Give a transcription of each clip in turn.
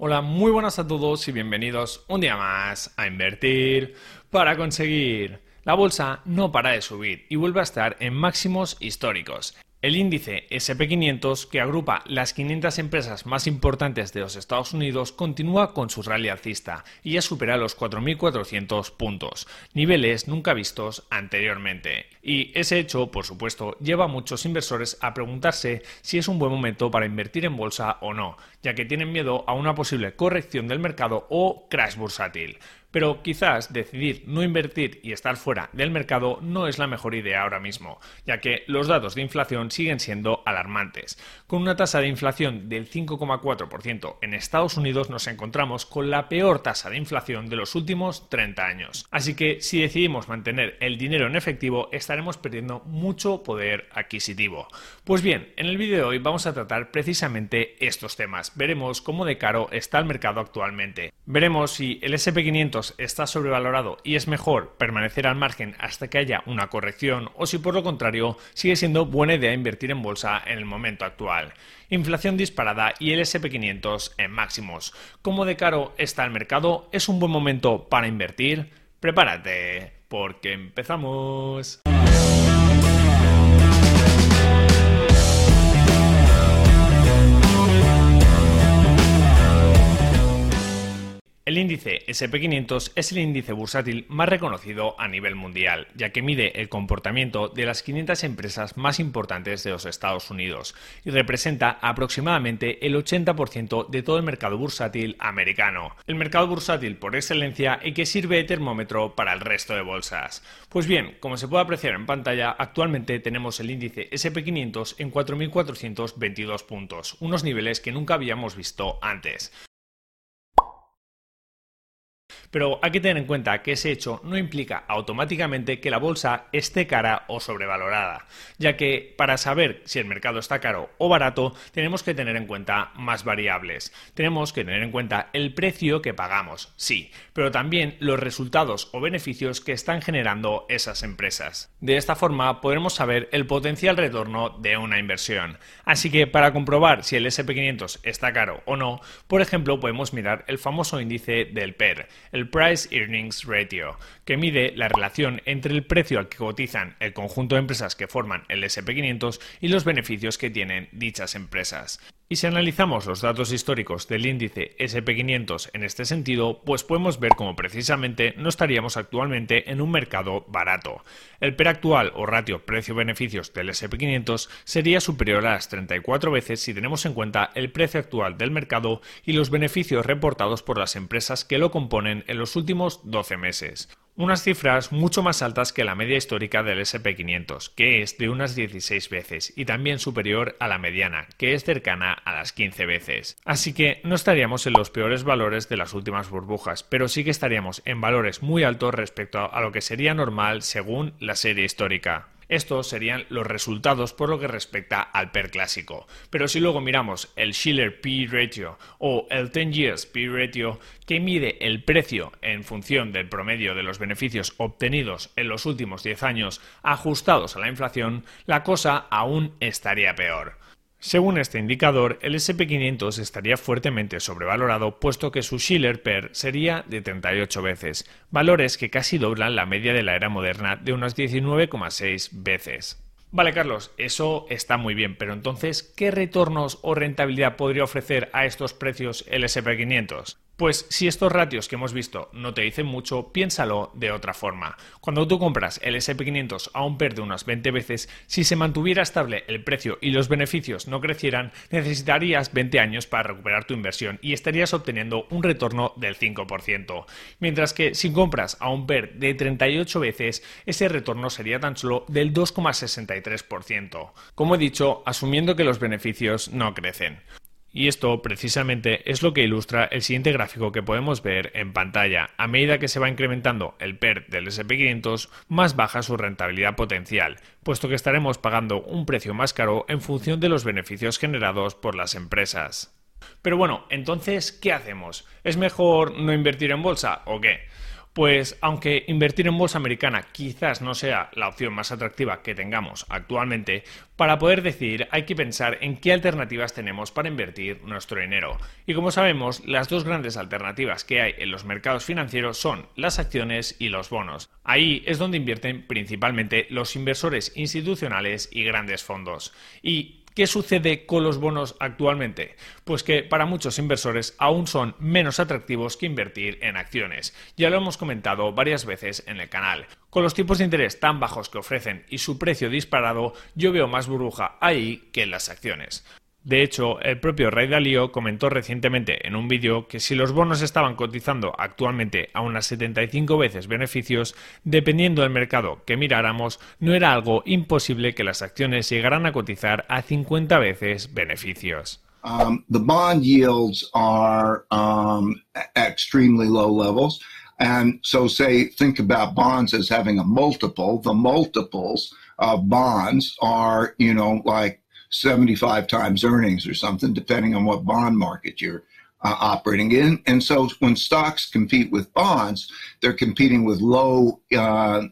Hola, muy buenas a todos y bienvenidos un día más a Invertir para conseguir. La bolsa no para de subir y vuelve a estar en máximos históricos. El índice SP500, que agrupa las 500 empresas más importantes de los Estados Unidos, continúa con su rally alcista y ya supera los 4.400 puntos, niveles nunca vistos anteriormente. Y ese hecho, por supuesto, lleva a muchos inversores a preguntarse si es un buen momento para invertir en bolsa o no, ya que tienen miedo a una posible corrección del mercado o crash bursátil pero quizás decidir no invertir y estar fuera del mercado no es la mejor idea ahora mismo, ya que los datos de inflación siguen siendo alarmantes. Con una tasa de inflación del 5,4% en Estados Unidos nos encontramos con la peor tasa de inflación de los últimos 30 años. Así que si decidimos mantener el dinero en efectivo estaremos perdiendo mucho poder adquisitivo. Pues bien, en el vídeo de hoy vamos a tratar precisamente estos temas. Veremos cómo de caro está el mercado actualmente. Veremos si el SP500 está sobrevalorado y es mejor permanecer al margen hasta que haya una corrección o si por lo contrario sigue siendo buena idea invertir en bolsa en el momento actual. Inflación disparada y el SP500 en máximos. ¿Cómo de caro está el mercado? ¿Es un buen momento para invertir? Prepárate, porque empezamos. El índice SP500 es el índice bursátil más reconocido a nivel mundial, ya que mide el comportamiento de las 500 empresas más importantes de los Estados Unidos y representa aproximadamente el 80% de todo el mercado bursátil americano. El mercado bursátil por excelencia y que sirve de termómetro para el resto de bolsas. Pues bien, como se puede apreciar en pantalla, actualmente tenemos el índice SP500 en 4.422 puntos, unos niveles que nunca habíamos visto antes. Pero hay que tener en cuenta que ese hecho no implica automáticamente que la bolsa esté cara o sobrevalorada, ya que para saber si el mercado está caro o barato tenemos que tener en cuenta más variables. Tenemos que tener en cuenta el precio que pagamos, sí, pero también los resultados o beneficios que están generando esas empresas. De esta forma podremos saber el potencial retorno de una inversión. Así que para comprobar si el SP500 está caro o no, por ejemplo podemos mirar el famoso índice del PER, el Price Earnings Ratio, que mide la relación entre el precio al que cotizan el conjunto de empresas que forman el SP500 y los beneficios que tienen dichas empresas. Y si analizamos los datos históricos del índice SP500 en este sentido, pues podemos ver cómo precisamente no estaríamos actualmente en un mercado barato. El PER actual o ratio precio-beneficios del SP500 sería superior a las 34 veces si tenemos en cuenta el precio actual del mercado y los beneficios reportados por las empresas que lo componen en los últimos 12 meses unas cifras mucho más altas que la media histórica del SP500, que es de unas 16 veces, y también superior a la mediana, que es cercana a las 15 veces. Así que no estaríamos en los peores valores de las últimas burbujas, pero sí que estaríamos en valores muy altos respecto a lo que sería normal según la serie histórica. Estos serían los resultados por lo que respecta al PER clásico. Pero si luego miramos el Schiller P ratio o el 10 years P ratio, que mide el precio en función del promedio de los beneficios obtenidos en los últimos 10 años ajustados a la inflación, la cosa aún estaría peor. Según este indicador, el SP500 estaría fuertemente sobrevalorado puesto que su Schiller PER sería de 38 veces, valores que casi doblan la media de la era moderna de unas 19,6 veces. Vale, Carlos, eso está muy bien, pero entonces, ¿qué retornos o rentabilidad podría ofrecer a estos precios el SP500? Pues si estos ratios que hemos visto no te dicen mucho, piénsalo de otra forma. Cuando tú compras el SP500 a un PER de unas 20 veces, si se mantuviera estable el precio y los beneficios no crecieran, necesitarías 20 años para recuperar tu inversión y estarías obteniendo un retorno del 5%. Mientras que si compras a un PER de 38 veces, ese retorno sería tan solo del 2,63%. Como he dicho, asumiendo que los beneficios no crecen. Y esto precisamente es lo que ilustra el siguiente gráfico que podemos ver en pantalla. A medida que se va incrementando el PER del SP500, más baja su rentabilidad potencial, puesto que estaremos pagando un precio más caro en función de los beneficios generados por las empresas. Pero bueno, entonces, ¿qué hacemos? ¿Es mejor no invertir en bolsa o qué? Pues aunque invertir en bolsa americana quizás no sea la opción más atractiva que tengamos actualmente, para poder decidir hay que pensar en qué alternativas tenemos para invertir nuestro dinero. Y como sabemos, las dos grandes alternativas que hay en los mercados financieros son las acciones y los bonos. Ahí es donde invierten principalmente los inversores institucionales y grandes fondos. Y ¿Qué sucede con los bonos actualmente? Pues que para muchos inversores aún son menos atractivos que invertir en acciones. Ya lo hemos comentado varias veces en el canal. Con los tipos de interés tan bajos que ofrecen y su precio disparado, yo veo más burbuja ahí que en las acciones. De hecho, el propio Ray Dalio comentó recientemente en un vídeo que si los bonos estaban cotizando actualmente a unas 75 veces beneficios, dependiendo del mercado que miráramos, no era algo imposible que las acciones llegaran a cotizar a 50 veces beneficios. Um, the bond yields are um, extremely low levels. And so, think about bonds as having a multiple. The multiples of bonds are, you know, like 75 times earnings or something, depending on what bond market you're uh, operating in. And so when stocks compete with bonds, they're competing with low uh,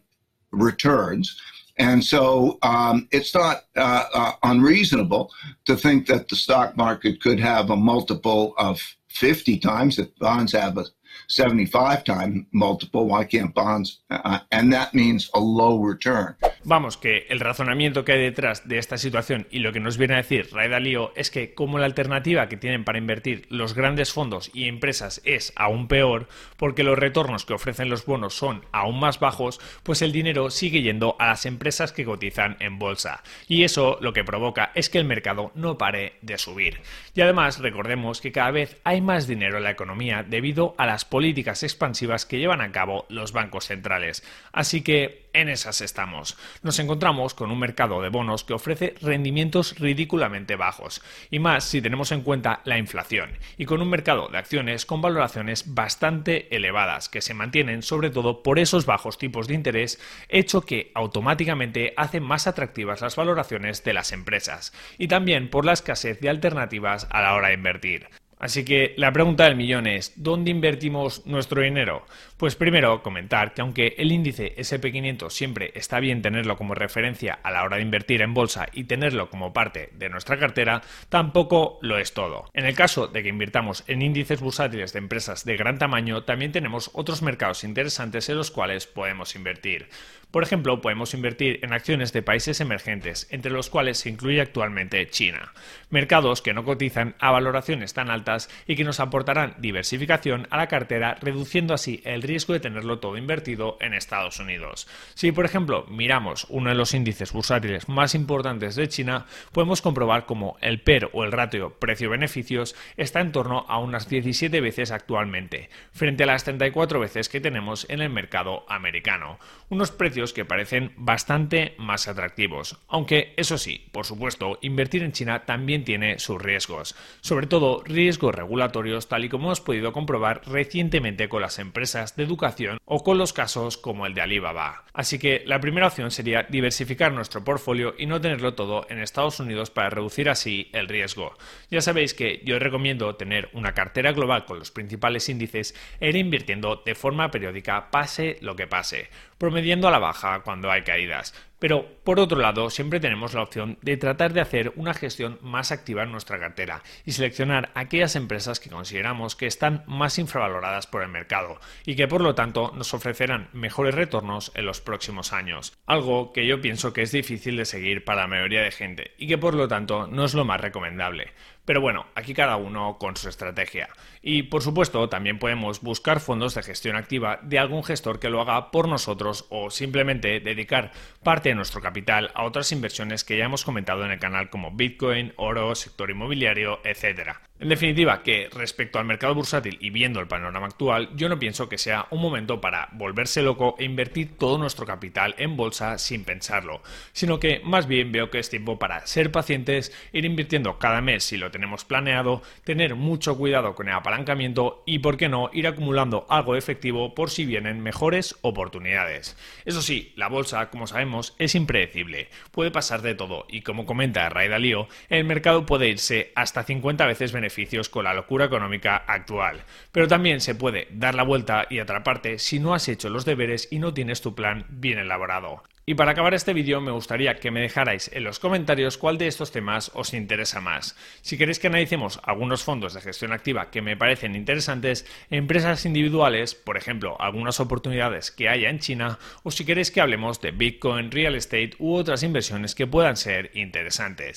returns. And so um, it's not uh, uh unreasonable to think that the stock market could have a multiple of 50 times if bonds have a 75 time multiple, why can't bonds? Uh, and that means a low return. Vamos, que el razonamiento que hay detrás de esta situación y lo que nos viene a decir Ray Dalio es que como la alternativa que tienen para invertir los grandes fondos y empresas es aún peor, porque los retornos que ofrecen los bonos son aún más bajos, pues el dinero sigue yendo a las empresas que cotizan en bolsa. Y eso lo que provoca es que el mercado no pare de subir. Y además recordemos que cada vez hay más dinero en la economía debido a las políticas expansivas que llevan a cabo los bancos centrales. Así que en esas estamos. Nos encontramos con un mercado de bonos que ofrece rendimientos ridículamente bajos, y más si tenemos en cuenta la inflación, y con un mercado de acciones con valoraciones bastante elevadas, que se mantienen sobre todo por esos bajos tipos de interés, hecho que automáticamente hace más atractivas las valoraciones de las empresas, y también por la escasez de alternativas a la hora de invertir. Así que la pregunta del millón es, ¿dónde invertimos nuestro dinero? Pues primero comentar que aunque el índice SP500 siempre está bien tenerlo como referencia a la hora de invertir en bolsa y tenerlo como parte de nuestra cartera, tampoco lo es todo. En el caso de que invirtamos en índices bursátiles de empresas de gran tamaño, también tenemos otros mercados interesantes en los cuales podemos invertir. Por ejemplo, podemos invertir en acciones de países emergentes, entre los cuales se incluye actualmente China. Mercados que no cotizan a valoraciones tan altas y que nos aportarán diversificación a la cartera, reduciendo así el riesgo de tenerlo todo invertido en Estados Unidos. Si, por ejemplo, miramos uno de los índices bursátiles más importantes de China, podemos comprobar cómo el PER o el ratio precio-beneficios está en torno a unas 17 veces actualmente, frente a las 34 veces que tenemos en el mercado americano. Unos precios que parecen bastante más atractivos. Aunque, eso sí, por supuesto, invertir en China también tiene sus riesgos, sobre todo riesgos regulatorios tal y como hemos podido comprobar recientemente con las empresas de educación o con los casos como el de Alibaba. Así que la primera opción sería diversificar nuestro portfolio y no tenerlo todo en Estados Unidos para reducir así el riesgo. Ya sabéis que yo recomiendo tener una cartera global con los principales índices e ir invirtiendo de forma periódica pase lo que pase, promediando a la baja cuando hay caídas. Pero, por otro lado, siempre tenemos la opción de tratar de hacer una gestión más activa en nuestra cartera y seleccionar aquellas empresas que consideramos que están más infravaloradas por el mercado y que por lo tanto nos ofrecerán mejores retornos en los próximos años. Algo que yo pienso que es difícil de seguir para la mayoría de gente y que por lo tanto no es lo más recomendable. Pero bueno, aquí cada uno con su estrategia. Y por supuesto, también podemos buscar fondos de gestión activa de algún gestor que lo haga por nosotros o simplemente dedicar parte de nuestro capital a otras inversiones que ya hemos comentado en el canal como Bitcoin, oro, sector inmobiliario, etc. En definitiva, que respecto al mercado bursátil y viendo el panorama actual, yo no pienso que sea un momento para volverse loco e invertir todo nuestro capital en bolsa sin pensarlo, sino que más bien veo que es tiempo para ser pacientes, ir invirtiendo cada mes si lo tenemos planeado, tener mucho cuidado con el apalancamiento y, por qué no, ir acumulando algo efectivo por si vienen mejores oportunidades. Eso sí, la bolsa, como sabemos, es impredecible, puede pasar de todo y como comenta Ray Dalio, el mercado puede irse hasta 50 veces beneficiado beneficios con la locura económica actual. Pero también se puede dar la vuelta y atraparte si no has hecho los deberes y no tienes tu plan bien elaborado. Y para acabar este vídeo me gustaría que me dejarais en los comentarios cuál de estos temas os interesa más. Si queréis que analicemos algunos fondos de gestión activa que me parecen interesantes, empresas individuales, por ejemplo, algunas oportunidades que haya en China, o si queréis que hablemos de Bitcoin, real estate u otras inversiones que puedan ser interesantes.